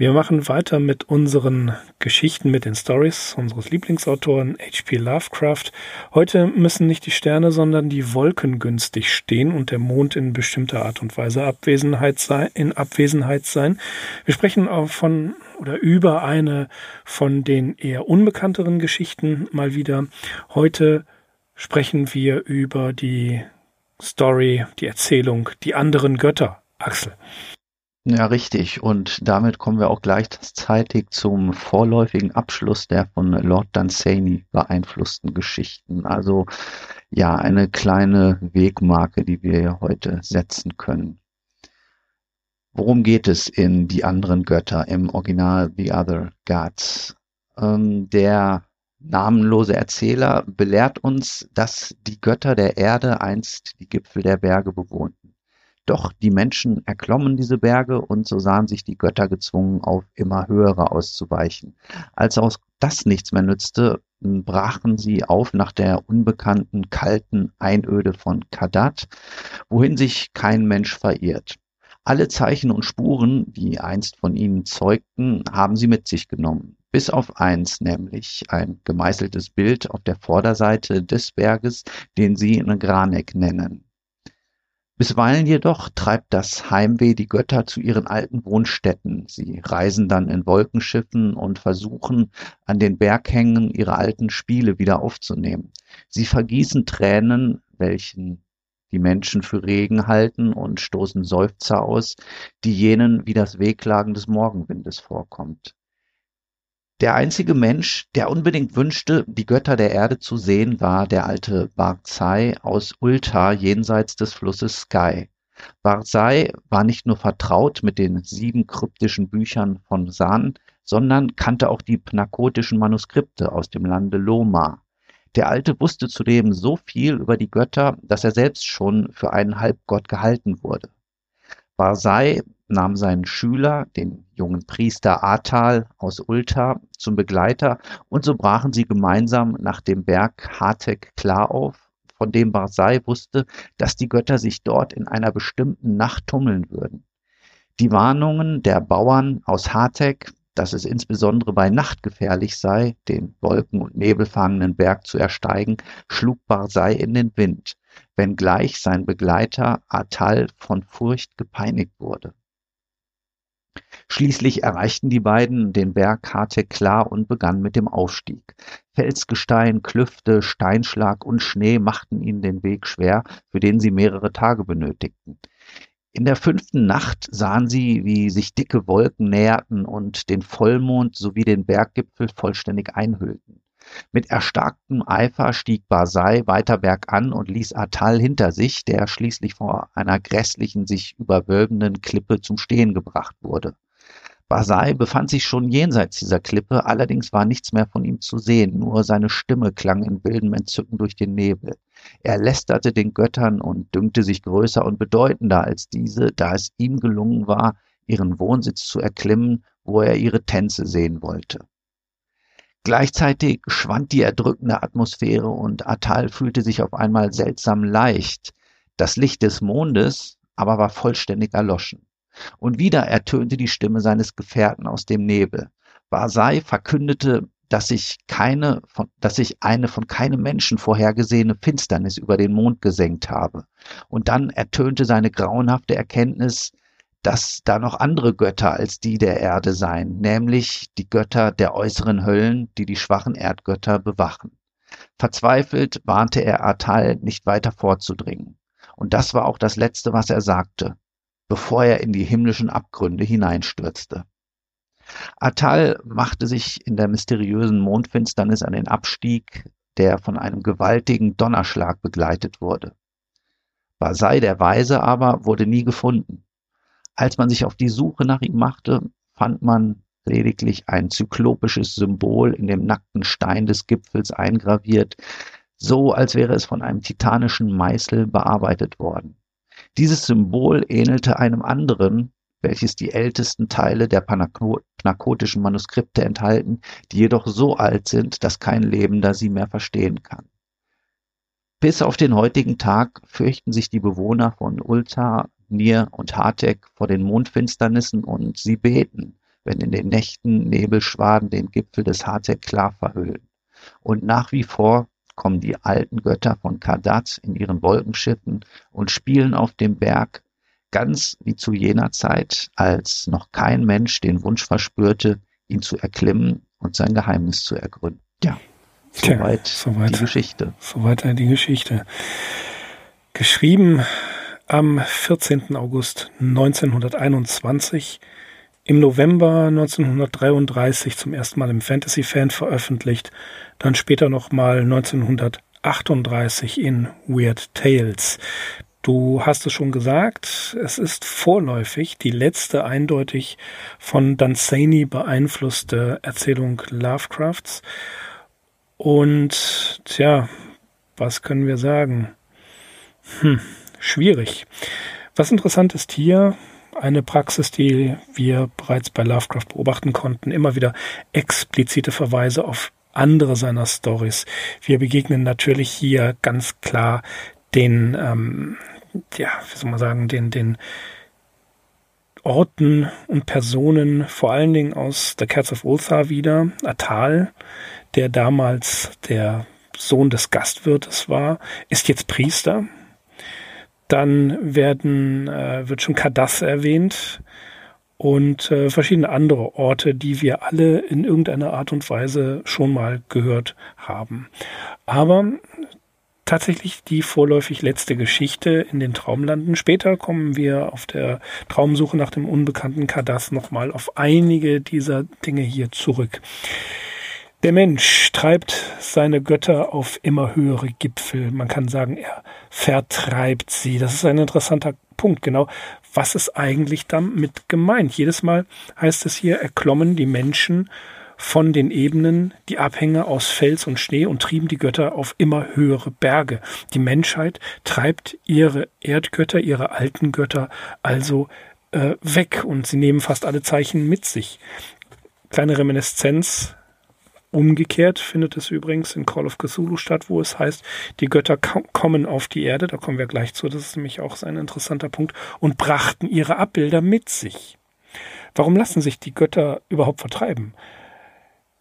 Wir machen weiter mit unseren Geschichten, mit den Stories unseres Lieblingsautoren H.P. Lovecraft. Heute müssen nicht die Sterne, sondern die Wolken günstig stehen und der Mond in bestimmter Art und Weise Abwesenheit sein, in Abwesenheit sein. Wir sprechen auch von oder über eine von den eher unbekannteren Geschichten mal wieder. Heute sprechen wir über die Story, die Erzählung, die anderen Götter. Axel. Ja, richtig. Und damit kommen wir auch gleichzeitig zum vorläufigen Abschluss der von Lord Dunsany beeinflussten Geschichten. Also ja, eine kleine Wegmarke, die wir heute setzen können. Worum geht es in Die anderen Götter im Original The Other Gods? Ähm, der namenlose Erzähler belehrt uns, dass die Götter der Erde einst die Gipfel der Berge bewohnten. Doch die Menschen erklommen diese Berge und so sahen sich die Götter gezwungen, auf immer höhere auszuweichen. Als auch das nichts mehr nützte, brachen sie auf nach der unbekannten, kalten Einöde von Kadat, wohin sich kein Mensch verirrt. Alle Zeichen und Spuren, die einst von ihnen zeugten, haben sie mit sich genommen. Bis auf eins, nämlich ein gemeißeltes Bild auf der Vorderseite des Berges, den sie Granek nennen. Bisweilen jedoch treibt das Heimweh die Götter zu ihren alten Wohnstätten. Sie reisen dann in Wolkenschiffen und versuchen, an den Berghängen ihre alten Spiele wieder aufzunehmen. Sie vergießen Tränen, welchen die Menschen für Regen halten und stoßen Seufzer aus, die jenen wie das Wehklagen des Morgenwindes vorkommt. Der einzige Mensch, der unbedingt wünschte, die Götter der Erde zu sehen, war der alte Barzai aus Ulta jenseits des Flusses Sky. Barzai war nicht nur vertraut mit den sieben kryptischen Büchern von San, sondern kannte auch die pnakotischen Manuskripte aus dem Lande Loma. Der Alte wusste zudem so viel über die Götter, dass er selbst schon für einen Halbgott gehalten wurde. Barzai nahm seinen Schüler, den jungen Priester Atal aus Ulta, zum Begleiter und so brachen sie gemeinsam nach dem Berg Hatek klar auf, von dem Barzai wusste, dass die Götter sich dort in einer bestimmten Nacht tummeln würden. Die Warnungen der Bauern aus Hatek, dass es insbesondere bei Nacht gefährlich sei, den wolken- und nebelfangenden Berg zu ersteigen, schlug Barzai in den Wind, wenngleich sein Begleiter Atal von Furcht gepeinigt wurde. Schließlich erreichten die beiden den Berg Harte klar und begannen mit dem Aufstieg. Felsgestein, Klüfte, Steinschlag und Schnee machten ihnen den Weg schwer, für den sie mehrere Tage benötigten. In der fünften Nacht sahen sie, wie sich dicke Wolken näherten und den Vollmond sowie den Berggipfel vollständig einhüllten. Mit erstarktem Eifer stieg Basai weiter bergan und ließ Atal hinter sich, der schließlich vor einer grässlichen, sich überwölbenden Klippe zum Stehen gebracht wurde. Basai befand sich schon jenseits dieser Klippe, allerdings war nichts mehr von ihm zu sehen, nur seine Stimme klang in wildem Entzücken durch den Nebel. Er lästerte den Göttern und dünkte sich größer und bedeutender als diese, da es ihm gelungen war, ihren Wohnsitz zu erklimmen, wo er ihre Tänze sehen wollte. Gleichzeitig schwand die erdrückende Atmosphäre und Atal fühlte sich auf einmal seltsam leicht. Das Licht des Mondes aber war vollständig erloschen. Und wieder ertönte die Stimme seines Gefährten aus dem Nebel. Basai verkündete, dass sich keine von, dass sich eine von keinem Menschen vorhergesehene Finsternis über den Mond gesenkt habe. Und dann ertönte seine grauenhafte Erkenntnis, dass da noch andere Götter als die der Erde seien, nämlich die Götter der äußeren Höllen, die die schwachen Erdgötter bewachen. Verzweifelt warnte er Atal, nicht weiter vorzudringen. Und das war auch das Letzte, was er sagte bevor er in die himmlischen Abgründe hineinstürzte. Atal machte sich in der mysteriösen Mondfinsternis an den Abstieg, der von einem gewaltigen Donnerschlag begleitet wurde. Basai der Weise aber wurde nie gefunden. Als man sich auf die Suche nach ihm machte, fand man lediglich ein zyklopisches Symbol in dem nackten Stein des Gipfels eingraviert, so als wäre es von einem titanischen Meißel bearbeitet worden. Dieses Symbol ähnelte einem anderen, welches die ältesten Teile der panakotischen Manuskripte enthalten, die jedoch so alt sind, dass kein Lebender sie mehr verstehen kann. Bis auf den heutigen Tag fürchten sich die Bewohner von Ulta, Nir und Hartek vor den Mondfinsternissen und sie beten, wenn in den Nächten Nebelschwaden den Gipfel des Hartek klar verhüllen. Und nach wie vor kommen die alten Götter von Kadat in ihren Wolkenschiffen und spielen auf dem Berg, ganz wie zu jener Zeit, als noch kein Mensch den Wunsch verspürte, ihn zu erklimmen und sein Geheimnis zu ergründen. Ja, soweit, Tja, soweit die Geschichte. Soweit die Geschichte. Geschrieben am 14. August 1921 im November 1933 zum ersten Mal im Fantasy Fan veröffentlicht, dann später nochmal 1938 in Weird Tales. Du hast es schon gesagt, es ist vorläufig die letzte eindeutig von Dunsany beeinflusste Erzählung Lovecrafts. Und tja, was können wir sagen? Hm, schwierig. Was interessant ist hier, eine Praxis, die wir bereits bei Lovecraft beobachten konnten, immer wieder explizite Verweise auf andere seiner Stories. Wir begegnen natürlich hier ganz klar den, ähm, ja, wie soll man sagen, den, den Orten und Personen, vor allen Dingen aus The Cats of Ulthar wieder, Atal, der damals der Sohn des Gastwirtes war, ist jetzt Priester, dann werden, äh, wird schon Kadath erwähnt und äh, verschiedene andere Orte, die wir alle in irgendeiner Art und Weise schon mal gehört haben. Aber tatsächlich die vorläufig letzte Geschichte in den Traumlanden. Später kommen wir auf der Traumsuche nach dem unbekannten Kadath nochmal auf einige dieser Dinge hier zurück. Der Mensch treibt seine Götter auf immer höhere Gipfel. Man kann sagen, er vertreibt sie. Das ist ein interessanter Punkt. Genau, was ist eigentlich damit gemeint? Jedes Mal heißt es hier, erklommen die Menschen von den Ebenen die Abhänge aus Fels und Schnee und trieben die Götter auf immer höhere Berge. Die Menschheit treibt ihre Erdgötter, ihre alten Götter also äh, weg und sie nehmen fast alle Zeichen mit sich. Kleine Reminiszenz Umgekehrt findet es übrigens in Call of Cthulhu statt, wo es heißt, die Götter kommen auf die Erde, da kommen wir gleich zu, das ist nämlich auch ein interessanter Punkt, und brachten ihre Abbilder mit sich. Warum lassen sich die Götter überhaupt vertreiben?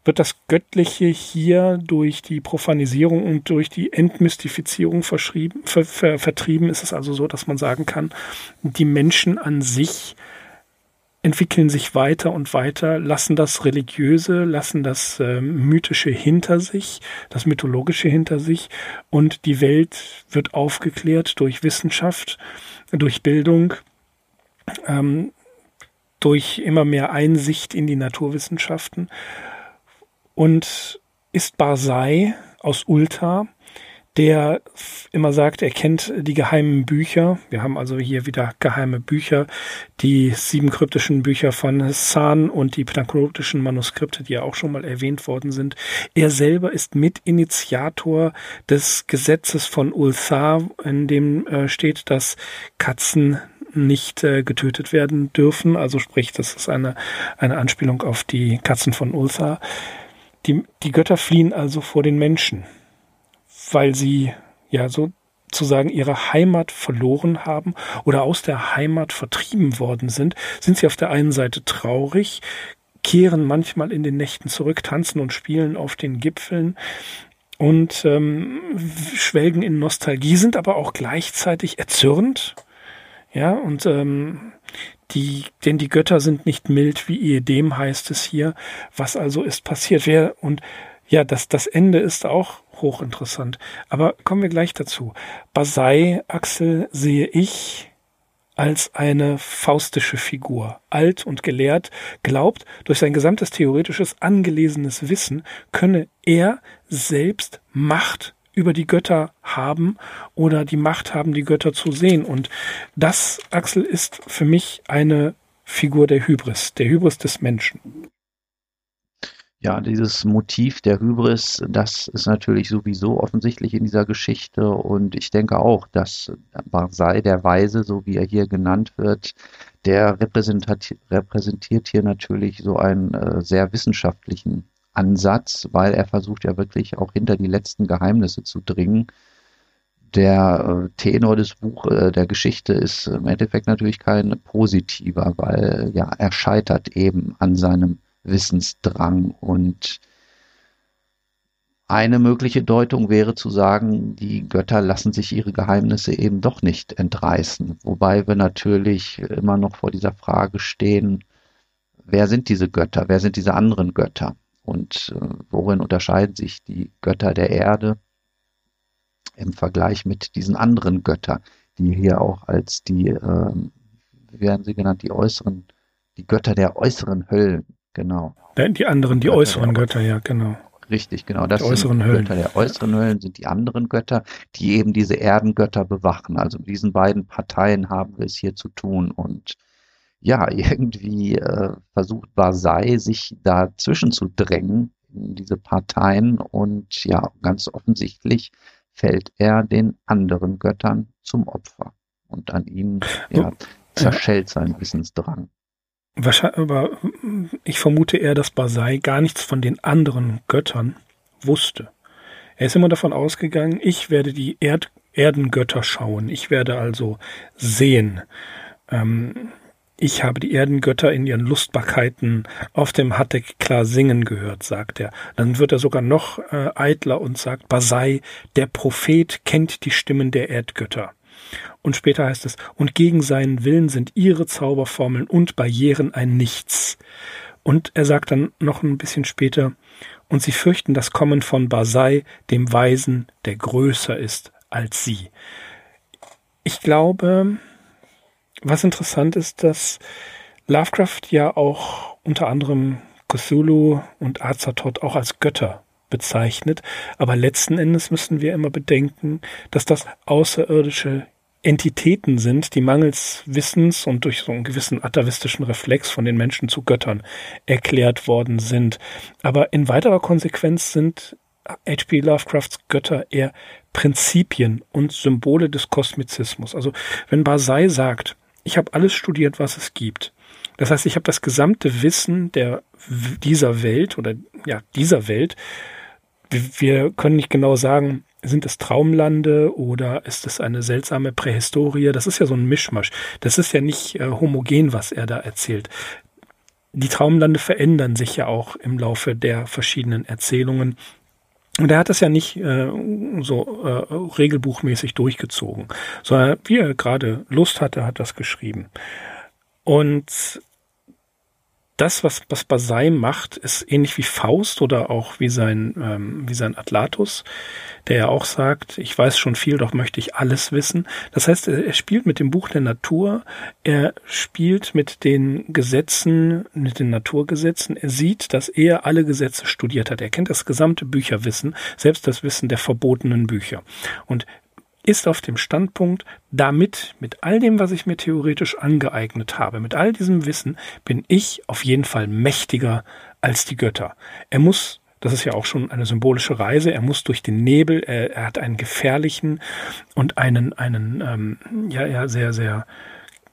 Wird das Göttliche hier durch die Profanisierung und durch die Entmystifizierung verschrieben, ver, ver, vertrieben? Ist es also so, dass man sagen kann, die Menschen an sich entwickeln sich weiter und weiter, lassen das Religiöse, lassen das äh, Mythische hinter sich, das Mythologische hinter sich und die Welt wird aufgeklärt durch Wissenschaft, durch Bildung, ähm, durch immer mehr Einsicht in die Naturwissenschaften und ist Barsei aus Ulta der immer sagt, er kennt die geheimen Bücher. Wir haben also hier wieder geheime Bücher, die sieben kryptischen Bücher von San und die pnakryptischen Manuskripte, die ja auch schon mal erwähnt worden sind. Er selber ist Mitinitiator des Gesetzes von Ulthar, in dem äh, steht, dass Katzen nicht äh, getötet werden dürfen. Also sprich, das ist eine, eine Anspielung auf die Katzen von Ulthar. Die, die Götter fliehen also vor den Menschen weil sie ja sozusagen ihre Heimat verloren haben oder aus der Heimat vertrieben worden sind, sind sie auf der einen Seite traurig, kehren manchmal in den Nächten zurück, tanzen und spielen auf den Gipfeln und ähm, schwelgen in Nostalgie, sind aber auch gleichzeitig erzürnt. Ja, und ähm, die, denn die Götter sind nicht mild, wie Ehedem heißt es hier. Was also ist passiert? Wer und ja, das, das Ende ist auch hochinteressant. Aber kommen wir gleich dazu. Basei, Axel, sehe ich als eine faustische Figur. Alt und gelehrt, glaubt, durch sein gesamtes theoretisches, angelesenes Wissen könne er selbst Macht über die Götter haben oder die Macht haben, die Götter zu sehen. Und das, Axel, ist für mich eine Figur der Hybris, der Hybris des Menschen. Ja, dieses Motiv der Hybris, das ist natürlich sowieso offensichtlich in dieser Geschichte und ich denke auch, dass Barsei, der Weise, so wie er hier genannt wird, der repräsentiert hier natürlich so einen äh, sehr wissenschaftlichen Ansatz, weil er versucht ja wirklich auch hinter die letzten Geheimnisse zu dringen. Der äh, Tenor des Buches, äh, der Geschichte ist im Endeffekt natürlich kein positiver, weil ja, er scheitert eben an seinem Wissensdrang. Und eine mögliche Deutung wäre zu sagen, die Götter lassen sich ihre Geheimnisse eben doch nicht entreißen. Wobei wir natürlich immer noch vor dieser Frage stehen, wer sind diese Götter, wer sind diese anderen Götter und äh, worin unterscheiden sich die Götter der Erde im Vergleich mit diesen anderen Göttern, die hier auch als die, äh, wie werden sie genannt, die äußeren, die Götter der äußeren Höllen Genau. Die anderen, die Götter äußeren Götter, ja, genau. Richtig, genau. Das die äußeren Höllen. Götter der äußeren Höllen sind die anderen Götter, die eben diese Erdengötter bewachen. Also mit diesen beiden Parteien haben wir es hier zu tun. Und ja, irgendwie äh, versucht Basai sich dazwischen zu drängen in diese Parteien. Und ja, ganz offensichtlich fällt er den anderen Göttern zum Opfer. Und an ihnen ja, zerschellt sein Wissensdrang. Wahrscheinlich, aber ich vermute eher, dass Basai gar nichts von den anderen Göttern wusste. Er ist immer davon ausgegangen, ich werde die Erd Erdengötter schauen. Ich werde also sehen. Ähm, ich habe die Erdengötter in ihren Lustbarkeiten auf dem Hattek klar singen gehört, sagt er. Dann wird er sogar noch äh, eitler und sagt, Basai, der Prophet kennt die Stimmen der Erdgötter. Und später heißt es, und gegen seinen Willen sind ihre Zauberformeln und Barrieren ein Nichts. Und er sagt dann noch ein bisschen später, und sie fürchten das Kommen von Basai, dem Weisen, der größer ist als sie. Ich glaube, was interessant ist, dass Lovecraft ja auch unter anderem Cthulhu und Azathoth auch als Götter bezeichnet, aber letzten Endes müssen wir immer bedenken, dass das außerirdische Entitäten sind, die mangels Wissens und durch so einen gewissen atavistischen Reflex von den Menschen zu Göttern erklärt worden sind. Aber in weiterer Konsequenz sind H.P. Lovecrafts Götter eher Prinzipien und Symbole des Kosmizismus. Also wenn Basai sagt, ich habe alles studiert, was es gibt. Das heißt, ich habe das gesamte Wissen der dieser Welt oder ja dieser Welt. Wir können nicht genau sagen, sind es Traumlande oder ist es eine seltsame Prähistorie? Das ist ja so ein Mischmasch. Das ist ja nicht äh, homogen, was er da erzählt. Die Traumlande verändern sich ja auch im Laufe der verschiedenen Erzählungen. Und er hat das ja nicht äh, so äh, regelbuchmäßig durchgezogen, sondern wie er gerade Lust hatte, hat das geschrieben. Und das, was, was Basai macht, ist ähnlich wie Faust oder auch wie sein, ähm, wie sein Atlatus, der ja auch sagt, ich weiß schon viel, doch möchte ich alles wissen. Das heißt, er, er spielt mit dem Buch der Natur, er spielt mit den Gesetzen, mit den Naturgesetzen, er sieht, dass er alle Gesetze studiert hat. Er kennt das gesamte Bücherwissen, selbst das Wissen der verbotenen Bücher. Und ist auf dem Standpunkt, damit, mit all dem, was ich mir theoretisch angeeignet habe, mit all diesem Wissen, bin ich auf jeden Fall mächtiger als die Götter. Er muss, das ist ja auch schon eine symbolische Reise, er muss durch den Nebel, er, er hat einen gefährlichen und einen, einen, ähm, ja, ja, sehr, sehr,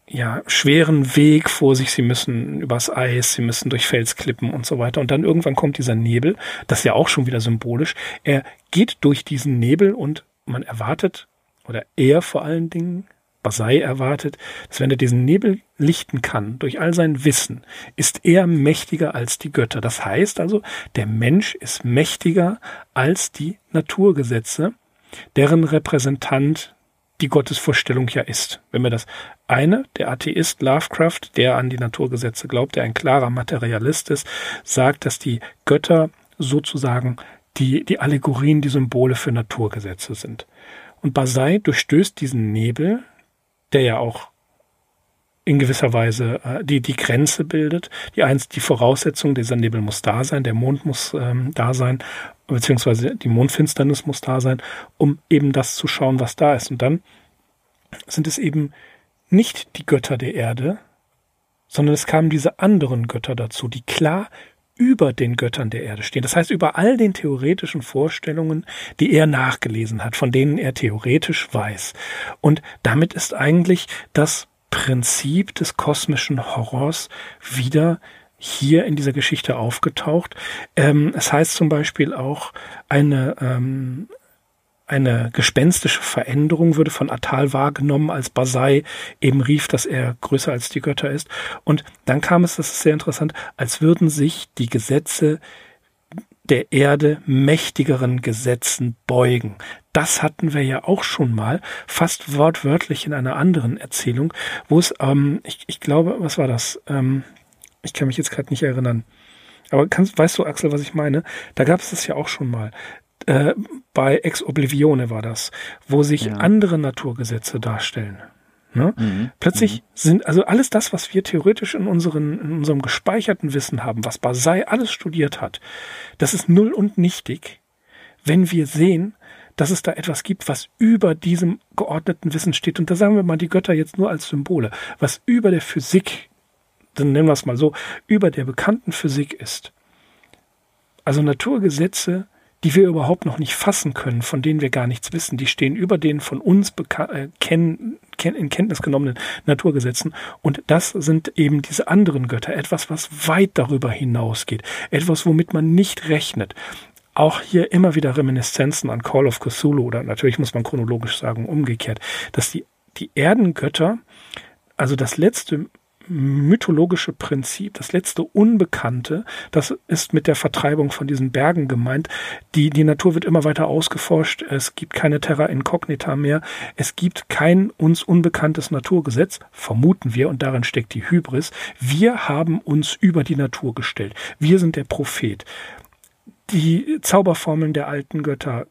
ja, schweren Weg vor sich. Sie müssen übers Eis, sie müssen durch Felsklippen und so weiter. Und dann irgendwann kommt dieser Nebel, das ist ja auch schon wieder symbolisch. Er geht durch diesen Nebel und man erwartet oder er vor allen Dingen, Basai erwartet, dass wenn er diesen Nebel lichten kann, durch all sein Wissen, ist er mächtiger als die Götter. Das heißt also, der Mensch ist mächtiger als die Naturgesetze, deren Repräsentant die Gottesvorstellung ja ist. Wenn wir das eine, der Atheist Lovecraft, der an die Naturgesetze glaubt, der ein klarer Materialist ist, sagt, dass die Götter sozusagen die, die Allegorien, die Symbole für Naturgesetze sind. Und Basai durchstößt diesen Nebel, der ja auch in gewisser Weise äh, die, die Grenze bildet. Die eins, die Voraussetzung, dieser Nebel muss da sein, der Mond muss ähm, da sein, beziehungsweise die Mondfinsternis muss da sein, um eben das zu schauen, was da ist. Und dann sind es eben nicht die Götter der Erde, sondern es kamen diese anderen Götter dazu, die klar über den Göttern der Erde stehen. Das heißt, über all den theoretischen Vorstellungen, die er nachgelesen hat, von denen er theoretisch weiß. Und damit ist eigentlich das Prinzip des kosmischen Horrors wieder hier in dieser Geschichte aufgetaucht. Ähm, es heißt zum Beispiel auch, eine, ähm, eine gespenstische Veränderung würde von Atal wahrgenommen, als Basai eben rief, dass er größer als die Götter ist. Und dann kam es, das ist sehr interessant, als würden sich die Gesetze der Erde mächtigeren Gesetzen beugen. Das hatten wir ja auch schon mal, fast wortwörtlich in einer anderen Erzählung, wo es, ähm, ich, ich glaube, was war das? Ähm, ich kann mich jetzt gerade nicht erinnern. Aber kannst, weißt du, Axel, was ich meine? Da gab es das ja auch schon mal. Äh, bei Ex Oblivione war das, wo sich ja. andere Naturgesetze darstellen. Ne? Mhm. Plötzlich mhm. sind also alles das, was wir theoretisch in, unseren, in unserem gespeicherten Wissen haben, was Basai alles studiert hat, das ist null und nichtig, wenn wir sehen, dass es da etwas gibt, was über diesem geordneten Wissen steht. Und da sagen wir mal die Götter jetzt nur als Symbole, was über der Physik, dann nennen wir es mal so, über der bekannten Physik ist. Also Naturgesetze, die wir überhaupt noch nicht fassen können, von denen wir gar nichts wissen. Die stehen über den von uns äh, kenn ken in Kenntnis genommenen Naturgesetzen. Und das sind eben diese anderen Götter. Etwas, was weit darüber hinausgeht. Etwas, womit man nicht rechnet. Auch hier immer wieder Reminiszenzen an Call of Cthulhu oder natürlich muss man chronologisch sagen umgekehrt, dass die, die Erdengötter, also das letzte mythologische Prinzip, das letzte Unbekannte, das ist mit der Vertreibung von diesen Bergen gemeint. Die, die Natur wird immer weiter ausgeforscht. Es gibt keine Terra Incognita mehr. Es gibt kein uns unbekanntes Naturgesetz, vermuten wir, und darin steckt die Hybris. Wir haben uns über die Natur gestellt. Wir sind der Prophet. Die Zauberformeln der alten Götter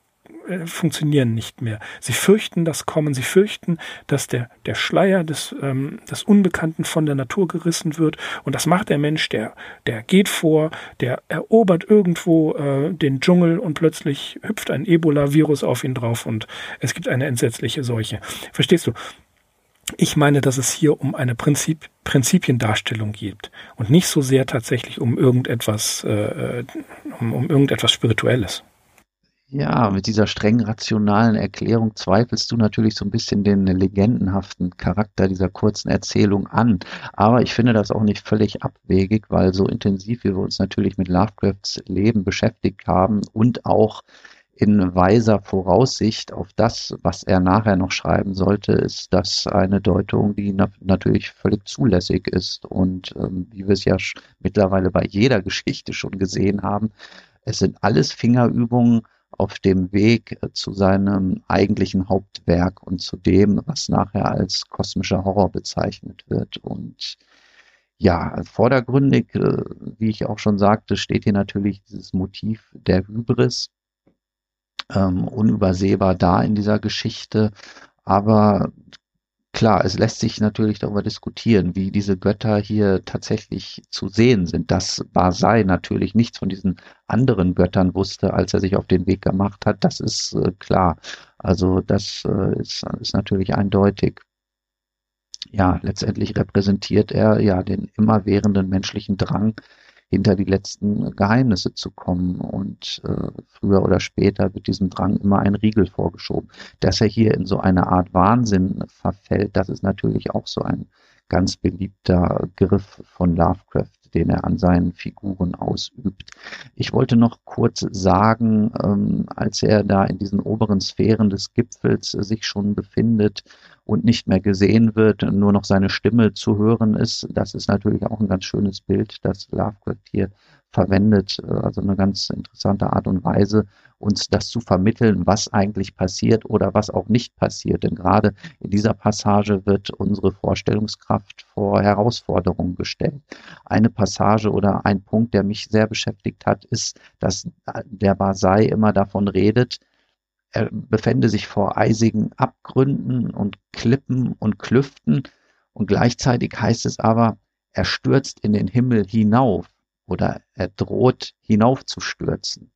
äh, funktionieren nicht mehr. Sie fürchten das Kommen, sie fürchten, dass der, der Schleier des, ähm, des Unbekannten von der Natur gerissen wird. Und das macht der Mensch, der, der geht vor, der erobert irgendwo äh, den Dschungel und plötzlich hüpft ein Ebola-Virus auf ihn drauf und es gibt eine entsetzliche Seuche. Verstehst du? Ich meine, dass es hier um eine Prinzip, Prinzipiendarstellung geht und nicht so sehr tatsächlich um irgendetwas, äh, äh um, um irgendetwas Spirituelles. Ja, mit dieser streng rationalen Erklärung zweifelst du natürlich so ein bisschen den legendenhaften Charakter dieser kurzen Erzählung an. Aber ich finde das auch nicht völlig abwegig, weil so intensiv wie wir uns natürlich mit Lovecrafts Leben beschäftigt haben und auch in weiser Voraussicht auf das, was er nachher noch schreiben sollte, ist das eine Deutung, die na natürlich völlig zulässig ist. Und ähm, wie wir es ja mittlerweile bei jeder Geschichte schon gesehen haben, es sind alles Fingerübungen, auf dem Weg zu seinem eigentlichen Hauptwerk und zu dem, was nachher als kosmischer Horror bezeichnet wird. Und ja, vordergründig, äh, wie ich auch schon sagte, steht hier natürlich dieses Motiv der Hybris, ähm, unübersehbar da in dieser Geschichte. Aber Klar, es lässt sich natürlich darüber diskutieren, wie diese Götter hier tatsächlich zu sehen sind. Dass Basai natürlich nichts von diesen anderen Göttern wusste, als er sich auf den Weg gemacht hat, das ist äh, klar. Also das äh, ist, ist natürlich eindeutig. Ja, letztendlich repräsentiert er ja den immerwährenden menschlichen Drang, hinter die letzten Geheimnisse zu kommen. Und äh, früher oder später wird diesem Drang immer ein Riegel vorgeschoben. Dass er hier in so eine Art Wahnsinn verfällt, das ist natürlich auch so ein ganz beliebter Griff von Lovecraft den er an seinen Figuren ausübt. Ich wollte noch kurz sagen, ähm, als er da in diesen oberen Sphären des Gipfels sich schon befindet und nicht mehr gesehen wird, nur noch seine Stimme zu hören ist. Das ist natürlich auch ein ganz schönes Bild, das Lovecraft hier verwendet, äh, also eine ganz interessante Art und Weise, uns das zu vermitteln, was eigentlich passiert oder was auch nicht passiert. Denn gerade in dieser Passage wird unsere Vorstellungskraft vor Herausforderungen gestellt. Eine Passage oder ein Punkt, der mich sehr beschäftigt hat, ist, dass der Basai immer davon redet, er befände sich vor eisigen Abgründen und Klippen und Klüften und gleichzeitig heißt es aber, er stürzt in den Himmel hinauf oder er droht hinaufzustürzen.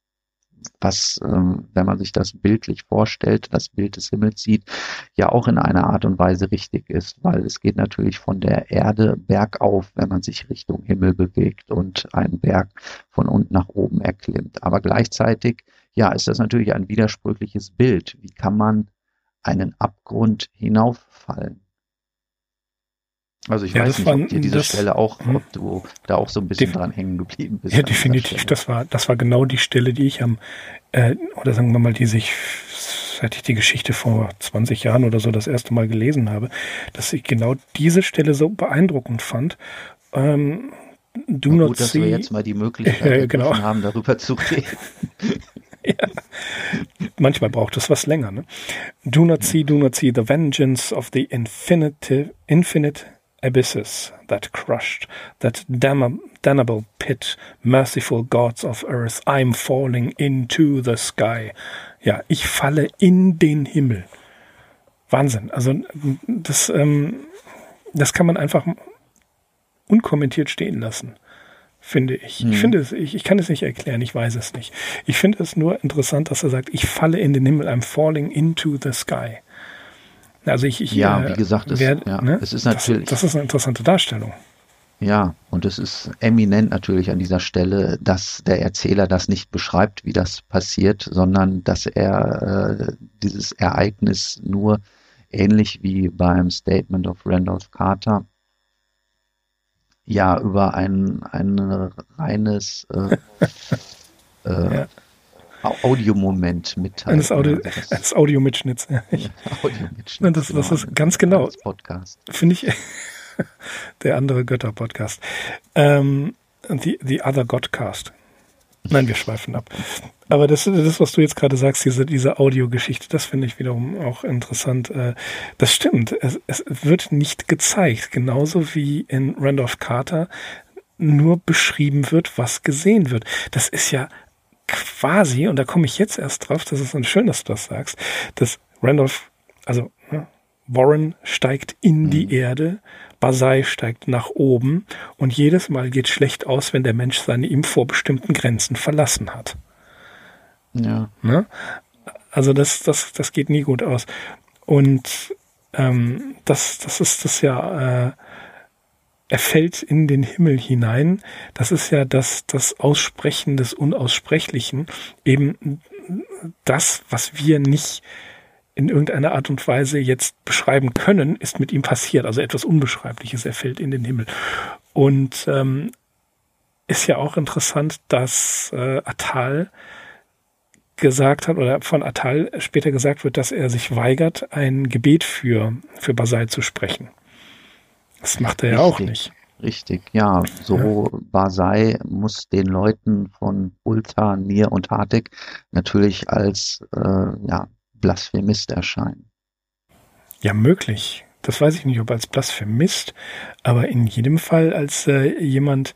was, ähm, wenn man sich das bildlich vorstellt, das Bild des Himmels sieht, ja auch in einer Art und Weise richtig ist, weil es geht natürlich von der Erde bergauf, wenn man sich Richtung Himmel bewegt und einen Berg von unten nach oben erklimmt. Aber gleichzeitig, ja, ist das natürlich ein widersprüchliches Bild. Wie kann man einen Abgrund hinauffallen? Also ich ja, weiß nicht, war, ob dir diese das, Stelle auch, hm. ob du da auch so ein bisschen dran hängen geblieben bist. Ja, definitiv. Das war, das war genau die Stelle, die ich am, äh, oder sagen wir mal, die sich, seit ich die Geschichte vor 20 Jahren oder so das erste Mal gelesen habe, dass ich genau diese Stelle so beeindruckend fand. Ähm, do not gut, see, dass wir jetzt mal die Möglichkeit äh, genau. haben, darüber zu reden. Ja. Manchmal braucht es was länger. Ne? Do not see, do not see the vengeance of the infinite, infinite abysses that crushed, that damn damnable pit, merciful gods of earth, I'm falling into the sky. Ja, ich falle in den Himmel. Wahnsinn. Also das, ähm, das kann man einfach unkommentiert stehen lassen, finde ich. Mhm. Ich finde es, ich, ich kann es nicht erklären, ich weiß es nicht. Ich finde es nur interessant, dass er sagt, ich falle in den Himmel, I'm falling into the sky. Also ich, ich ja, äh, wie gesagt, es, wer, ja, ne? es ist natürlich. Das, das ist eine interessante Darstellung. Ja, und es ist eminent natürlich an dieser Stelle, dass der Erzähler das nicht beschreibt, wie das passiert, sondern dass er äh, dieses Ereignis nur ähnlich wie beim Statement of Randolph Carter ja über ein, ein reines äh, äh, ja. Audiomoment mitteilen. Eines, Audio, also das, eines Audiomitschnitts. Ja, Audiomitschnitts. Das, das ist ganz genau. Podcast. Finde ich der andere Götter-Podcast. Ähm, the, the Other Godcast. Nein, wir schweifen ab. Aber das, das was du jetzt gerade sagst, diese, diese Audiogeschichte, das finde ich wiederum auch interessant. Äh, das stimmt. Es, es wird nicht gezeigt. Genauso wie in Randolph Carter nur beschrieben wird, was gesehen wird. Das ist ja quasi, und da komme ich jetzt erst drauf, das ist dann schön, dass du das sagst, dass Randolph, also ne, Warren steigt in mhm. die Erde, Basai steigt nach oben und jedes Mal geht schlecht aus, wenn der Mensch seine ihm vorbestimmten Grenzen verlassen hat. Ja. Ne? Also das, das, das geht nie gut aus. Und ähm, das, das ist das ja, äh, er fällt in den Himmel hinein. Das ist ja das, das Aussprechen des Unaussprechlichen. Eben das, was wir nicht in irgendeiner Art und Weise jetzt beschreiben können, ist mit ihm passiert. Also etwas Unbeschreibliches. Er fällt in den Himmel. Und ähm, ist ja auch interessant, dass äh, Atal gesagt hat oder von Atal später gesagt wird, dass er sich weigert, ein Gebet für, für Basai zu sprechen. Das macht er ja auch nicht. Richtig, ja. So ja. Basai muss den Leuten von Ulta, Nier und Hartig natürlich als äh, ja, Blasphemist erscheinen. Ja, möglich. Das weiß ich nicht, ob als Blasphemist, aber in jedem Fall als äh, jemand,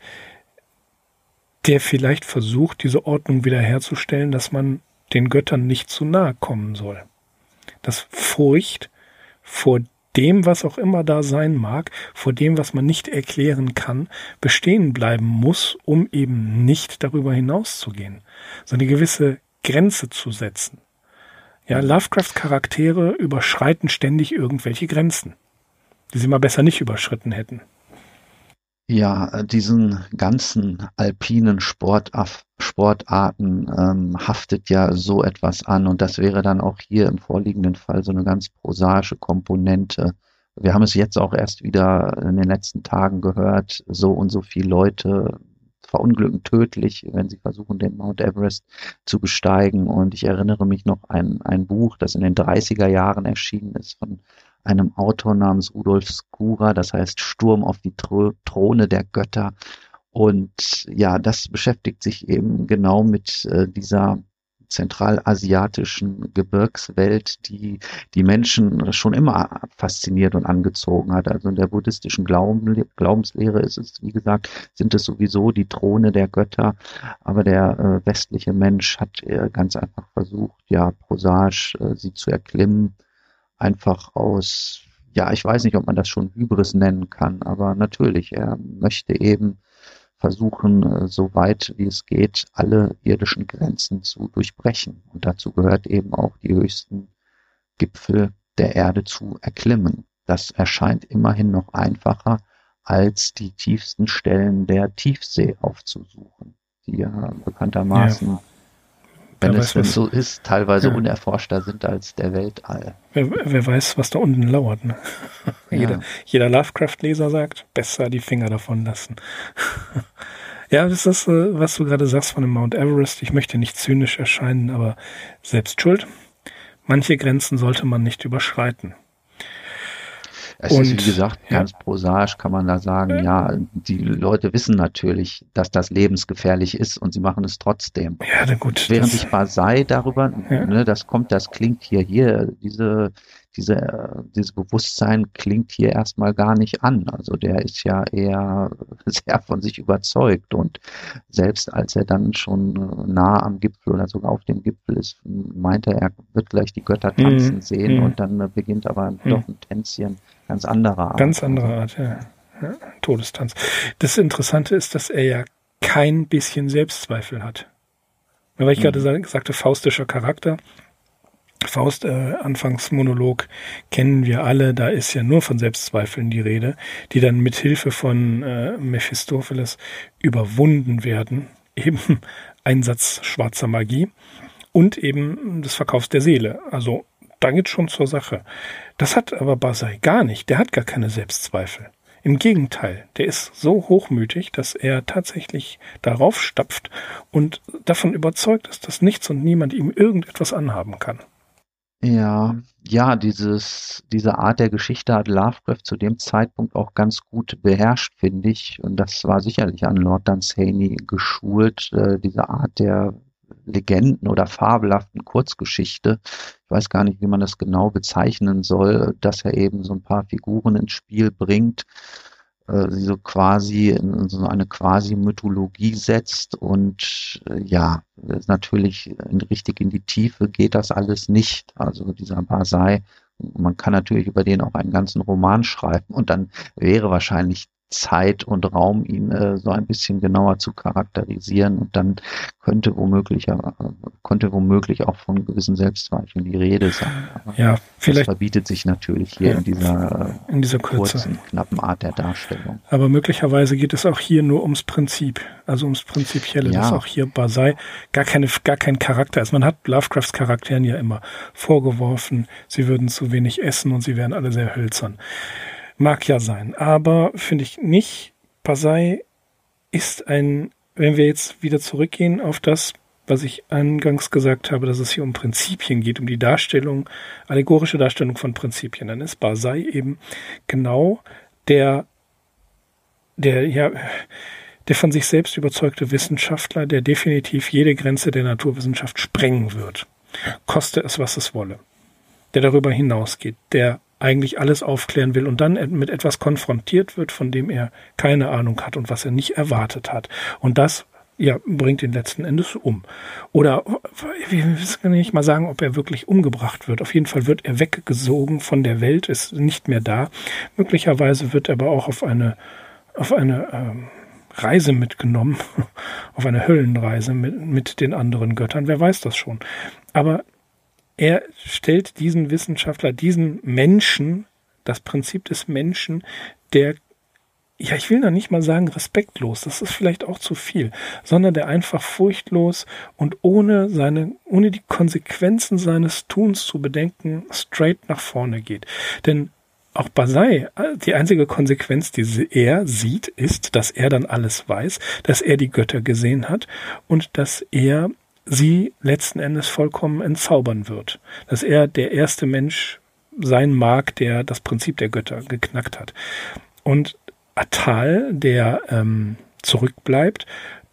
der vielleicht versucht, diese Ordnung wiederherzustellen, dass man den Göttern nicht zu nahe kommen soll. Dass Furcht vor dem, was auch immer da sein mag, vor dem, was man nicht erklären kann, bestehen bleiben muss, um eben nicht darüber hinauszugehen, so eine gewisse Grenze zu setzen. Ja, Lovecrafts Charaktere überschreiten ständig irgendwelche Grenzen, die sie mal besser nicht überschritten hätten. Ja, diesen ganzen alpinen Sport, Sportarten ähm, haftet ja so etwas an und das wäre dann auch hier im vorliegenden Fall so eine ganz prosaische Komponente. Wir haben es jetzt auch erst wieder in den letzten Tagen gehört, so und so viele Leute verunglücken tödlich, wenn sie versuchen, den Mount Everest zu besteigen. Und ich erinnere mich noch an ein Buch, das in den 30er Jahren erschienen ist von einem Autor namens Rudolf Skura, das heißt Sturm auf die Throne der Götter. Und ja, das beschäftigt sich eben genau mit äh, dieser zentralasiatischen Gebirgswelt, die die Menschen schon immer fasziniert und angezogen hat. Also in der buddhistischen Glauben, Glaubenslehre ist es, wie gesagt, sind es sowieso die Throne der Götter. Aber der äh, westliche Mensch hat äh, ganz einfach versucht, ja, prosaisch äh, sie zu erklimmen einfach aus, ja, ich weiß nicht, ob man das schon Hybris nennen kann, aber natürlich, er möchte eben versuchen, äh, so weit wie es geht, alle irdischen Grenzen zu durchbrechen. Und dazu gehört eben auch die höchsten Gipfel der Erde zu erklimmen. Das erscheint immerhin noch einfacher, als die tiefsten Stellen der Tiefsee aufzusuchen, die ja bekanntermaßen ja wenn es denn so ist, teilweise ja. unerforschter sind als der Weltall. Wer, wer weiß, was da unten lauert. Ne? Ja. jeder, jeder Lovecraft-Leser sagt, besser die Finger davon lassen. ja, das ist, äh, was du gerade sagst von dem Mount Everest. Ich möchte nicht zynisch erscheinen, aber selbst schuld. Manche Grenzen sollte man nicht überschreiten. Es und, ist, wie gesagt, ganz ja. prosaisch kann man da sagen, ja, die Leute wissen natürlich, dass das lebensgefährlich ist und sie machen es trotzdem. Ja, na gut. Während sich Basai darüber, ja. ne, das kommt, das klingt hier, hier, diese diese, dieses Bewusstsein klingt hier erstmal gar nicht an. Also der ist ja eher sehr von sich überzeugt und selbst als er dann schon äh, nah am Gipfel oder sogar auf dem Gipfel ist, meinte er, er wird gleich die Götter mhm. tanzen mhm. sehen mhm. und dann äh, beginnt aber mhm. doch ein Tänzchen ganz anderer Art. Ganz anderer Art, ja. ja. Todestanz. Das Interessante ist, dass er ja kein bisschen Selbstzweifel hat. Weil ich mhm. gerade sagte, faustischer Charakter. Faust äh, Anfangsmonolog kennen wir alle, da ist ja nur von Selbstzweifeln die Rede, die dann mit Hilfe von äh, Mephistopheles überwunden werden, eben Einsatz schwarzer Magie und eben des Verkaufs der Seele. Also da geht's schon zur Sache. Das hat aber Basai gar nicht, der hat gar keine Selbstzweifel. Im Gegenteil, der ist so hochmütig, dass er tatsächlich darauf stapft und davon überzeugt ist, dass nichts und niemand ihm irgendetwas anhaben kann. Ja, ja, dieses, diese Art der Geschichte hat Lovecraft zu dem Zeitpunkt auch ganz gut beherrscht, finde ich. Und das war sicherlich an Lord Dunsany geschult, äh, diese Art der Legenden oder fabelhaften Kurzgeschichte. Ich weiß gar nicht, wie man das genau bezeichnen soll, dass er eben so ein paar Figuren ins Spiel bringt, äh, so quasi in so eine quasi Mythologie setzt und äh, ja, natürlich in, richtig in die Tiefe geht das alles nicht. Also dieser Basai, man kann natürlich über den auch einen ganzen Roman schreiben und dann wäre wahrscheinlich Zeit und Raum, ihn äh, so ein bisschen genauer zu charakterisieren. Und dann könnte womöglich, äh, konnte womöglich auch von gewissen Selbstzweifeln die Rede sein. Aber ja, vielleicht. Das verbietet sich natürlich hier ja, in dieser, in dieser Kürze. kurzen, knappen Art der Darstellung. Aber möglicherweise geht es auch hier nur ums Prinzip, also ums Prinzipielle, ja. dass auch hier Basai gar keine, gar kein Charakter ist. Man hat Lovecrafts Charakteren ja immer vorgeworfen, sie würden zu wenig essen und sie wären alle sehr hölzern. Mag ja sein, aber finde ich nicht. Pasei ist ein, wenn wir jetzt wieder zurückgehen auf das, was ich eingangs gesagt habe, dass es hier um Prinzipien geht, um die Darstellung, allegorische Darstellung von Prinzipien, dann ist Basai eben genau der, der, ja, der von sich selbst überzeugte Wissenschaftler, der definitiv jede Grenze der Naturwissenschaft sprengen wird. Koste es, was es wolle. Der darüber hinausgeht, der eigentlich alles aufklären will und dann mit etwas konfrontiert wird, von dem er keine Ahnung hat und was er nicht erwartet hat. Und das ja, bringt ihn letzten Endes um. Oder wir wissen nicht mal sagen, ob er wirklich umgebracht wird. Auf jeden Fall wird er weggesogen von der Welt, ist nicht mehr da. Möglicherweise wird er aber auch auf eine, auf eine ähm, Reise mitgenommen, auf eine Höllenreise mit, mit den anderen Göttern. Wer weiß das schon. Aber er stellt diesen Wissenschaftler, diesen Menschen, das Prinzip des Menschen, der ja, ich will noch nicht mal sagen respektlos, das ist vielleicht auch zu viel, sondern der einfach furchtlos und ohne seine, ohne die Konsequenzen seines Tuns zu bedenken, straight nach vorne geht. Denn auch Basai, die einzige Konsequenz, die er sieht, ist, dass er dann alles weiß, dass er die Götter gesehen hat und dass er sie letzten Endes vollkommen entzaubern wird. Dass er der erste Mensch sein mag, der das Prinzip der Götter geknackt hat. Und Atal, der ähm, zurückbleibt,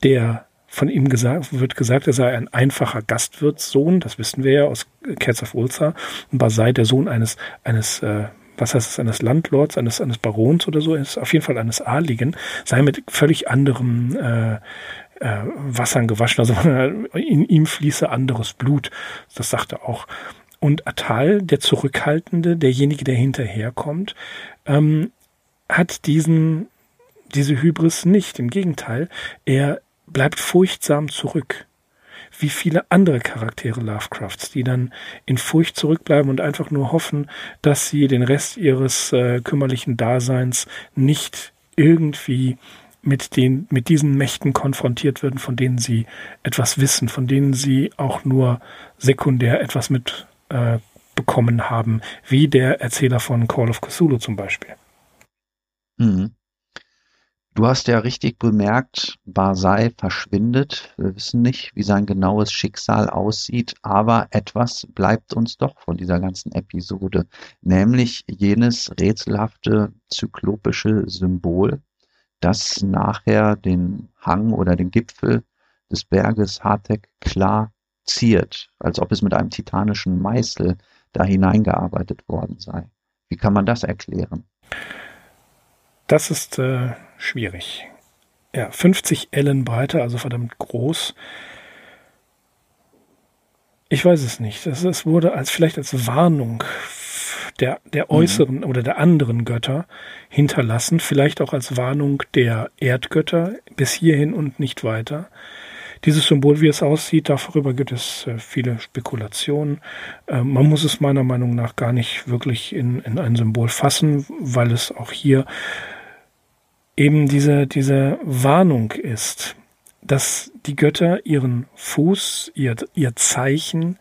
der von ihm gesagt, wird gesagt, er sei ein einfacher Gastwirtssohn, das wissen wir ja aus Cats of Ulster, und Basai der Sohn eines, eines äh, was heißt es, eines Landlords, eines, eines Barons oder so, ist auf jeden Fall eines Adligen, sei mit völlig anderem äh, äh, Wassern gewaschen, also in ihm fließe anderes Blut. Das sagt er auch. Und Atal, der Zurückhaltende, derjenige, der hinterherkommt, ähm, hat diesen, diese Hybris nicht. Im Gegenteil, er bleibt furchtsam zurück. Wie viele andere Charaktere Lovecrafts, die dann in Furcht zurückbleiben und einfach nur hoffen, dass sie den Rest ihres äh, kümmerlichen Daseins nicht irgendwie mit den, mit diesen Mächten konfrontiert werden, von denen sie etwas wissen, von denen sie auch nur sekundär etwas mit äh, bekommen haben, wie der Erzähler von Call of Cthulhu zum Beispiel. Mhm. Du hast ja richtig bemerkt, Barsai verschwindet. Wir wissen nicht, wie sein genaues Schicksal aussieht, aber etwas bleibt uns doch von dieser ganzen Episode, nämlich jenes rätselhafte zyklopische Symbol, das nachher den Hang oder den Gipfel des Berges Hartek klar ziert, als ob es mit einem titanischen Meißel da hineingearbeitet worden sei. Wie kann man das erklären? Das ist äh, schwierig. Ja, 50 Ellen Breite, also verdammt groß. Ich weiß es nicht. Es, es wurde als vielleicht als Warnung der, der äußeren mhm. oder der anderen Götter hinterlassen, vielleicht auch als Warnung der Erdgötter bis hierhin und nicht weiter. Dieses Symbol, wie es aussieht, darüber gibt es äh, viele Spekulationen. Äh, man muss es meiner Meinung nach gar nicht wirklich in, in ein Symbol fassen, weil es auch hier eben diese, diese Warnung ist, dass die Götter ihren Fuß, ihr, ihr Zeichen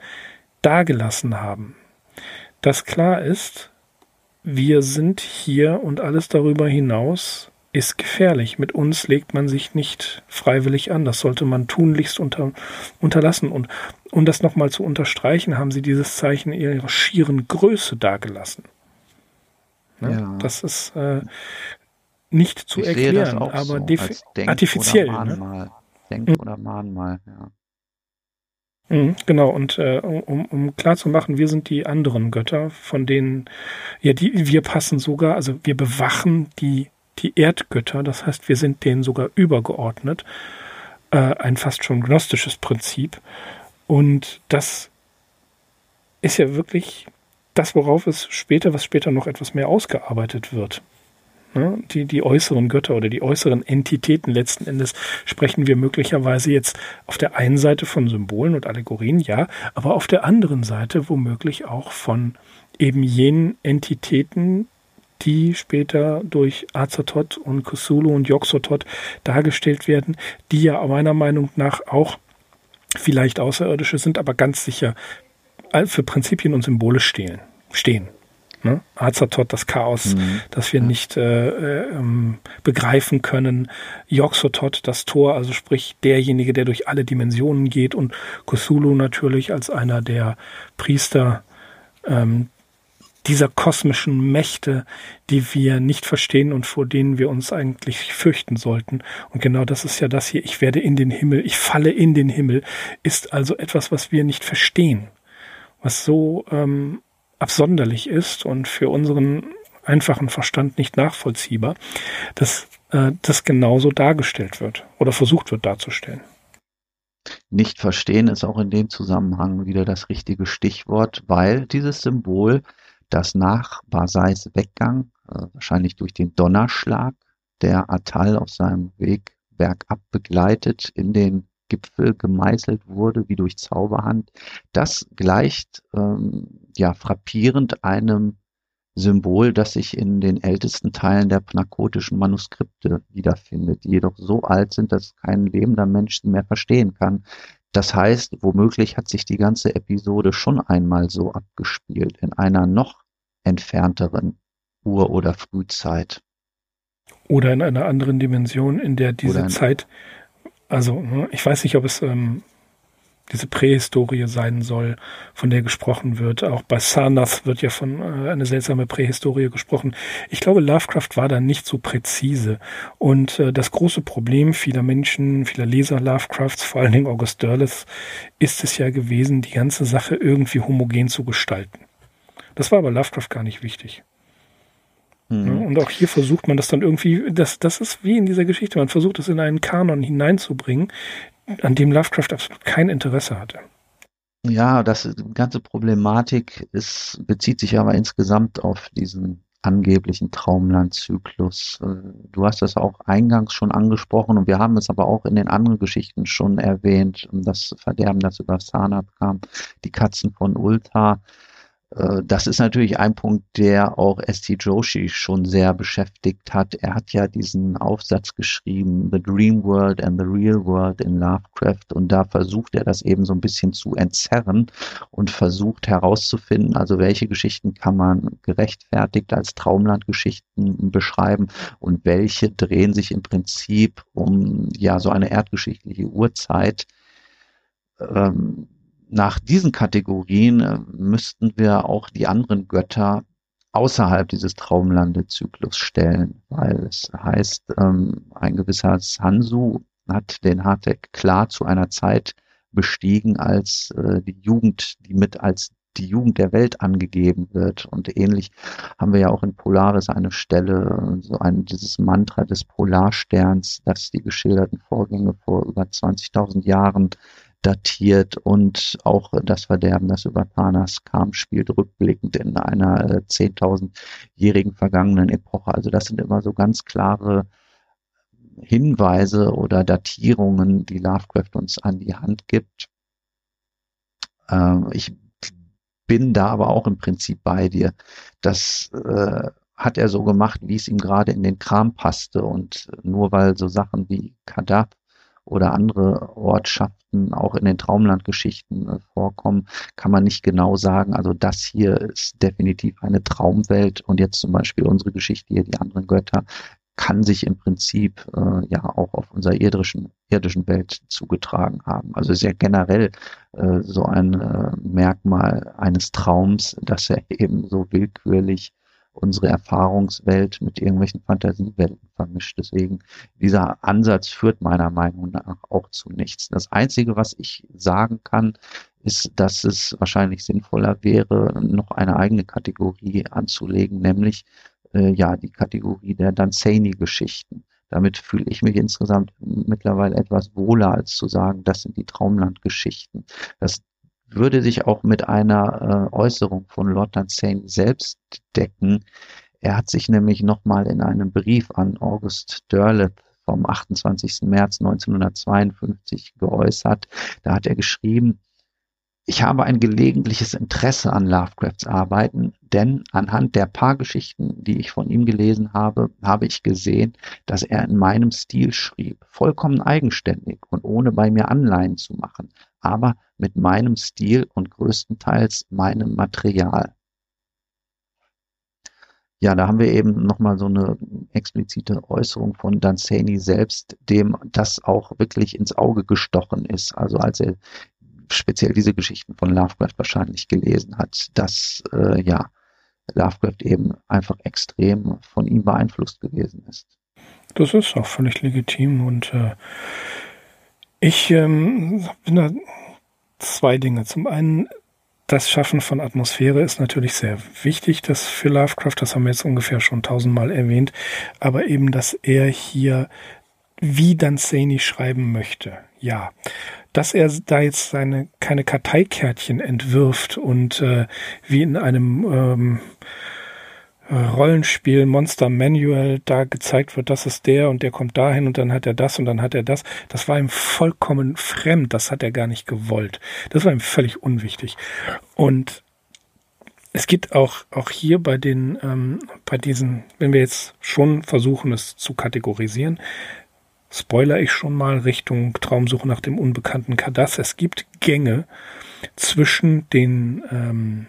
dagelassen haben. Dass klar ist, wir sind hier und alles darüber hinaus ist gefährlich. Mit uns legt man sich nicht freiwillig an. Das sollte man tunlichst unter, unterlassen. Und um das nochmal zu unterstreichen, haben sie dieses Zeichen ihrer schieren Größe dargelassen. Ne? Ja. Das ist äh, nicht zu ich erklären, aber so, artifiziell. Oder ne? Mahnmal. Ne? Denk- mhm. oder Mahnmal, ja. Mhm, genau, und äh, um, um klar zu machen, wir sind die anderen Götter, von denen, ja, die, wir passen sogar, also wir bewachen die die Erdgötter, das heißt, wir sind denen sogar übergeordnet, äh, ein fast schon gnostisches Prinzip. Und das ist ja wirklich das, worauf es später, was später noch etwas mehr ausgearbeitet wird. Ne? Die, die äußeren Götter oder die äußeren Entitäten letzten Endes sprechen wir möglicherweise jetzt auf der einen Seite von Symbolen und Allegorien, ja, aber auf der anderen Seite womöglich auch von eben jenen Entitäten, die später durch Azathoth und Cthulhu und Yoxotot dargestellt werden, die ja meiner Meinung nach auch vielleicht Außerirdische sind, aber ganz sicher für Prinzipien und Symbole stehen. stehen. Ne? Azathoth, das Chaos, mhm. das wir nicht äh, äh, ähm, begreifen können. Yoxotot, das Tor, also sprich derjenige, der durch alle Dimensionen geht. Und Cthulhu natürlich als einer der Priester, ähm, dieser kosmischen Mächte, die wir nicht verstehen und vor denen wir uns eigentlich fürchten sollten. Und genau das ist ja das hier, ich werde in den Himmel, ich falle in den Himmel, ist also etwas, was wir nicht verstehen, was so ähm, absonderlich ist und für unseren einfachen Verstand nicht nachvollziehbar, dass äh, das genauso dargestellt wird oder versucht wird darzustellen. Nicht verstehen ist auch in dem Zusammenhang wieder das richtige Stichwort, weil dieses Symbol dass nach Basais Weggang, äh, wahrscheinlich durch den Donnerschlag, der Atal auf seinem Weg bergab begleitet, in den Gipfel gemeißelt wurde, wie durch Zauberhand. Das gleicht ähm, ja frappierend einem Symbol, das sich in den ältesten Teilen der narkotischen Manuskripte wiederfindet, die jedoch so alt sind, dass kein lebender Mensch sie mehr verstehen kann. Das heißt, womöglich hat sich die ganze Episode schon einmal so abgespielt, in einer noch entfernteren Ur- oder Frühzeit. Oder in einer anderen Dimension, in der diese Zeit, also ne, ich weiß nicht, ob es ähm, diese Prähistorie sein soll, von der gesprochen wird. Auch bei Sarnath wird ja von äh, eine seltsame Prähistorie gesprochen. Ich glaube, Lovecraft war da nicht so präzise. Und äh, das große Problem vieler Menschen, vieler Leser Lovecrafts, vor allen Dingen August Derleth, ist es ja gewesen, die ganze Sache irgendwie homogen zu gestalten. Das war aber Lovecraft gar nicht wichtig. Mhm. Und auch hier versucht man das dann irgendwie, das, das ist wie in dieser Geschichte, man versucht es in einen Kanon hineinzubringen, an dem Lovecraft absolut kein Interesse hatte. Ja, das ganze Problematik ist, bezieht sich aber insgesamt auf diesen angeblichen Traumlandzyklus. Äh, du hast das auch eingangs schon angesprochen und wir haben es aber auch in den anderen Geschichten schon erwähnt. Das Verderben, das über Sanat kam, die Katzen von Ulta. Äh, das ist natürlich ein Punkt, der auch S.T. Joshi schon sehr beschäftigt hat. Er hat ja diesen Aufsatz geschrieben, The Dream World and the Real World in Lovecraft. Und da versucht er das eben so ein bisschen zu entzerren und versucht herauszufinden, also welche Geschichten kann man gerechtfertigt als Traumlandgeschichten beschreiben und welche drehen sich im Prinzip um ja so eine erdgeschichtliche Urzeit. Ähm, nach diesen Kategorien äh, müssten wir auch die anderen Götter außerhalb dieses Traumlandezyklus stellen, weil es heißt, ähm, ein gewisser Sansu hat den Hartek klar zu einer Zeit bestiegen, als äh, die Jugend, die mit als die Jugend der Welt angegeben wird. Und ähnlich haben wir ja auch in Polaris eine Stelle, so ein, dieses Mantra des Polarsterns, das die geschilderten Vorgänge vor über 20.000 Jahren datiert und auch das Verderben, das über Thanas kam, spielt rückblickend in einer äh, 10.000-jährigen vergangenen Epoche. Also das sind immer so ganz klare Hinweise oder Datierungen, die Lovecraft uns an die Hand gibt. Äh, ich bin da aber auch im Prinzip bei dir. Das äh, hat er so gemacht, wie es ihm gerade in den Kram passte. Und nur weil so Sachen wie Kadab oder andere Ortschaften auch in den Traumlandgeschichten äh, vorkommen, kann man nicht genau sagen, also das hier ist definitiv eine Traumwelt und jetzt zum Beispiel unsere Geschichte hier, die anderen Götter, kann sich im Prinzip äh, ja auch auf unserer irdischen, irdischen Welt zugetragen haben. Also ja generell äh, so ein äh, Merkmal eines Traums, dass er eben so willkürlich unsere Erfahrungswelt mit irgendwelchen Fantasiewelten vermischt. Deswegen, dieser Ansatz führt meiner Meinung nach auch zu nichts. Das Einzige, was ich sagen kann, ist, dass es wahrscheinlich sinnvoller wäre, noch eine eigene Kategorie anzulegen, nämlich äh, ja die Kategorie der Danzani-Geschichten. Damit fühle ich mich insgesamt mittlerweile etwas wohler, als zu sagen, das sind die Traumlandgeschichten. Das würde sich auch mit einer äh, Äußerung von Lord Dunsane selbst decken. Er hat sich nämlich nochmal in einem Brief an August Derleth vom 28. März 1952 geäußert. Da hat er geschrieben, ich habe ein gelegentliches Interesse an Lovecrafts Arbeiten, denn anhand der paar Geschichten, die ich von ihm gelesen habe, habe ich gesehen, dass er in meinem Stil schrieb, vollkommen eigenständig und ohne bei mir Anleihen zu machen, aber mit meinem Stil und größtenteils meinem Material. Ja, da haben wir eben nochmal so eine explizite Äußerung von Danzani selbst, dem das auch wirklich ins Auge gestochen ist. Also als er speziell diese Geschichten von Lovecraft wahrscheinlich gelesen hat, dass äh, ja Lovecraft eben einfach extrem von ihm beeinflusst gewesen ist. Das ist auch völlig legitim und äh, ich ähm, bin da zwei Dinge. Zum einen, das Schaffen von Atmosphäre ist natürlich sehr wichtig, das für Lovecraft, das haben wir jetzt ungefähr schon tausendmal erwähnt, aber eben, dass er hier wie Danzani schreiben möchte. Ja, dass er da jetzt seine keine Karteikärtchen entwirft und äh, wie in einem ähm, äh, Rollenspiel Monster Manual da gezeigt wird, das ist der und der kommt dahin und dann hat er das und dann hat er das. Das war ihm vollkommen fremd, das hat er gar nicht gewollt. Das war ihm völlig unwichtig. Und es gibt auch, auch hier bei den, ähm, bei diesen, wenn wir jetzt schon versuchen, es zu kategorisieren, spoiler ich schon mal Richtung Traumsuche nach dem unbekannten Kadass. Es gibt Gänge zwischen den, ähm,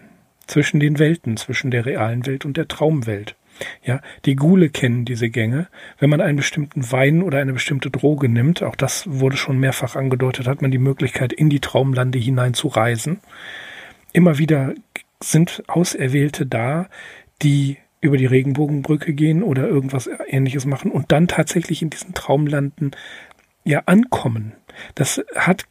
zwischen den Welten, zwischen der realen Welt und der Traumwelt. Ja, die Gule kennen diese Gänge. Wenn man einen bestimmten Wein oder eine bestimmte Droge nimmt, auch das wurde schon mehrfach angedeutet, hat man die Möglichkeit, in die Traumlande hinein zu reisen. Immer wieder sind Auserwählte da, die über die Regenbogenbrücke gehen oder irgendwas ähnliches machen und dann tatsächlich in diesen Traumlanden ja ankommen. Das hat,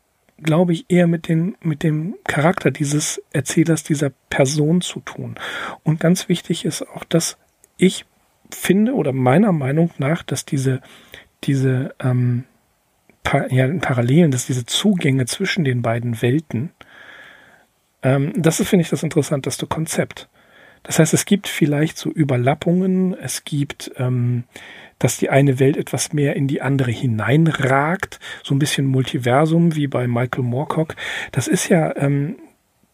glaube ich, eher mit dem, mit dem Charakter dieses Erzählers, dieser Person zu tun. Und ganz wichtig ist auch, dass ich finde oder meiner Meinung nach, dass diese, diese ähm, pa ja, Parallelen, dass diese Zugänge zwischen den beiden Welten, ähm, das ist, finde ich, das interessanteste Konzept Das heißt, es gibt vielleicht so Überlappungen, es gibt, ähm, dass die eine Welt etwas mehr in die andere hineinragt, so ein bisschen Multiversum wie bei Michael Moorcock. Das ist ja ähm,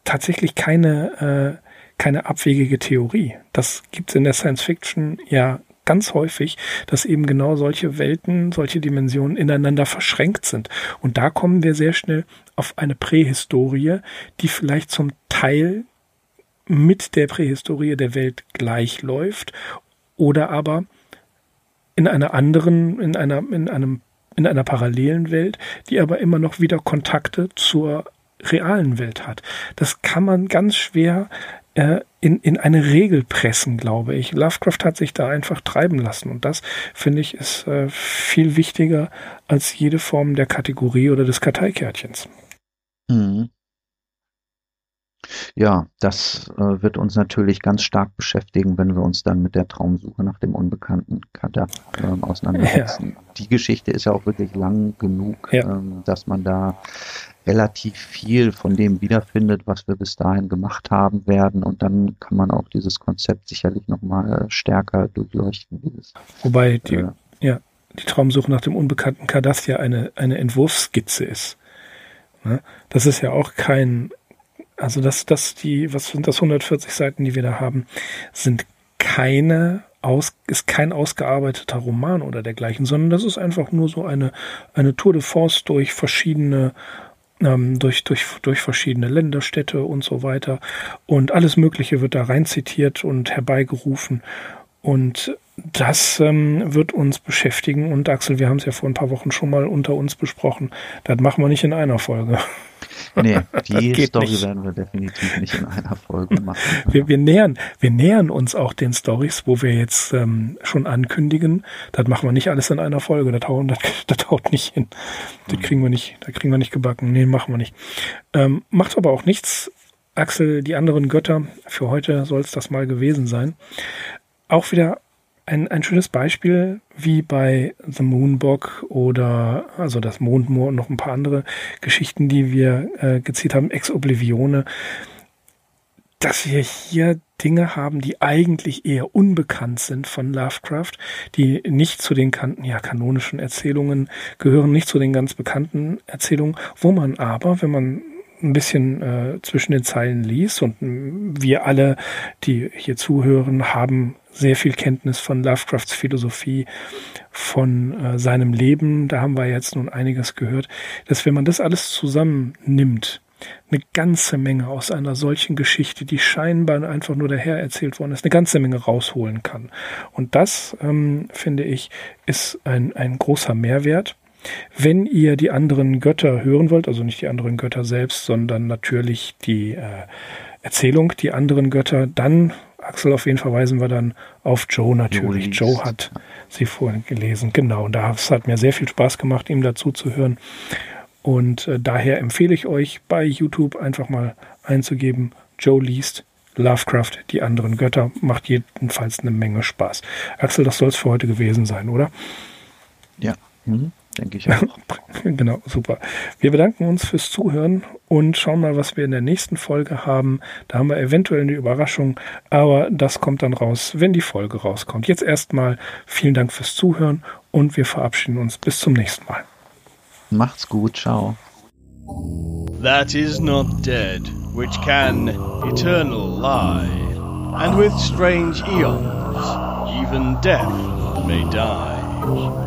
tatsächlich keine, äh, keine abwegige Theorie. Das gibt es in der Science Fiction ja ganz häufig, dass eben genau solche Welten, solche Dimensionen ineinander verschränkt sind. Und da kommen wir sehr schnell auf eine Prähistorie, die vielleicht zum Teil mit der Prähistorie der Welt gleichläuft oder aber in einer anderen, in einer, in einem, in einer parallelen Welt, die aber immer noch wieder Kontakte zur realen Welt hat. Das kann man ganz schwer äh, in, in eine Regel pressen, glaube ich. Lovecraft hat sich da einfach treiben lassen und das, finde ich, ist äh, viel wichtiger als jede Form der Kategorie oder des Karteikärtchens. Mhm. Ja, das äh, wird uns natürlich ganz stark beschäftigen, wenn wir uns dann mit der Traumsuche nach dem unbekannten Kadaf äh, auseinandersetzen. Ja. Die Geschichte ist ja auch wirklich lang genug, ja. ähm, dass man da relativ viel von dem wiederfindet, was wir bis dahin gemacht haben werden. Und dann kann man auch dieses Konzept sicherlich nochmal stärker durchleuchten. Dieses, Wobei die, äh, ja, die Traumsuche nach dem unbekannten Kadaf ja eine, eine Entwurfsskizze ist. Ne? Das ist ja auch kein also das, das die, was sind das 140 Seiten, die wir da haben, sind keine aus, ist kein ausgearbeiteter Roman oder dergleichen, sondern das ist einfach nur so eine, eine Tour de force durch verschiedene ähm, durch, durch, durch verschiedene Länderstädte und so weiter. Und alles Mögliche wird da rein zitiert und herbeigerufen. Und das ähm, wird uns beschäftigen. Und Axel, wir haben es ja vor ein paar Wochen schon mal unter uns besprochen. Das machen wir nicht in einer Folge. Nee, die Story nicht. werden wir definitiv nicht in einer Folge machen. Wir, wir, nähern, wir nähern uns auch den Stories, wo wir jetzt ähm, schon ankündigen. Das machen wir nicht alles in einer Folge. Das haut, das, das haut nicht hin. Das kriegen wir nicht, das kriegen wir nicht gebacken. Nee, machen wir nicht. Ähm, macht aber auch nichts. Axel, die anderen Götter, für heute soll es das mal gewesen sein. Auch wieder ein, ein schönes Beispiel, wie bei The Moonbog oder also das Mondmoor und noch ein paar andere Geschichten, die wir äh, gezielt haben, Ex Oblivione, dass wir hier Dinge haben, die eigentlich eher unbekannt sind von Lovecraft, die nicht zu den kan ja, kanonischen Erzählungen gehören, nicht zu den ganz bekannten Erzählungen, wo man aber, wenn man ein bisschen äh, zwischen den Zeilen liest und wir alle, die hier zuhören, haben sehr viel Kenntnis von Lovecrafts Philosophie, von äh, seinem Leben. Da haben wir jetzt nun einiges gehört, dass wenn man das alles zusammennimmt, eine ganze Menge aus einer solchen Geschichte, die scheinbar einfach nur daher erzählt worden ist, eine ganze Menge rausholen kann. Und das, ähm, finde ich, ist ein, ein großer Mehrwert. Wenn ihr die anderen Götter hören wollt, also nicht die anderen Götter selbst, sondern natürlich die äh, Erzählung, die anderen Götter, dann Axel, auf wen verweisen wir dann auf Joe natürlich. Joe, Joe hat sie vorhin gelesen. Genau, und das hat mir sehr viel Spaß gemacht, ihm dazu zu hören. Und äh, daher empfehle ich euch bei YouTube einfach mal einzugeben, Joe liest Lovecraft, die anderen Götter. Macht jedenfalls eine Menge Spaß. Axel, das soll es für heute gewesen sein, oder? Ja. Mhm denke ich auch. genau, super. Wir bedanken uns fürs Zuhören und schauen mal, was wir in der nächsten Folge haben. Da haben wir eventuell eine Überraschung, aber das kommt dann raus, wenn die Folge rauskommt. Jetzt erstmal vielen Dank fürs Zuhören und wir verabschieden uns bis zum nächsten Mal. Macht's gut, ciao. That is not dead, which can eternal lie, and with strange eons, even death may die.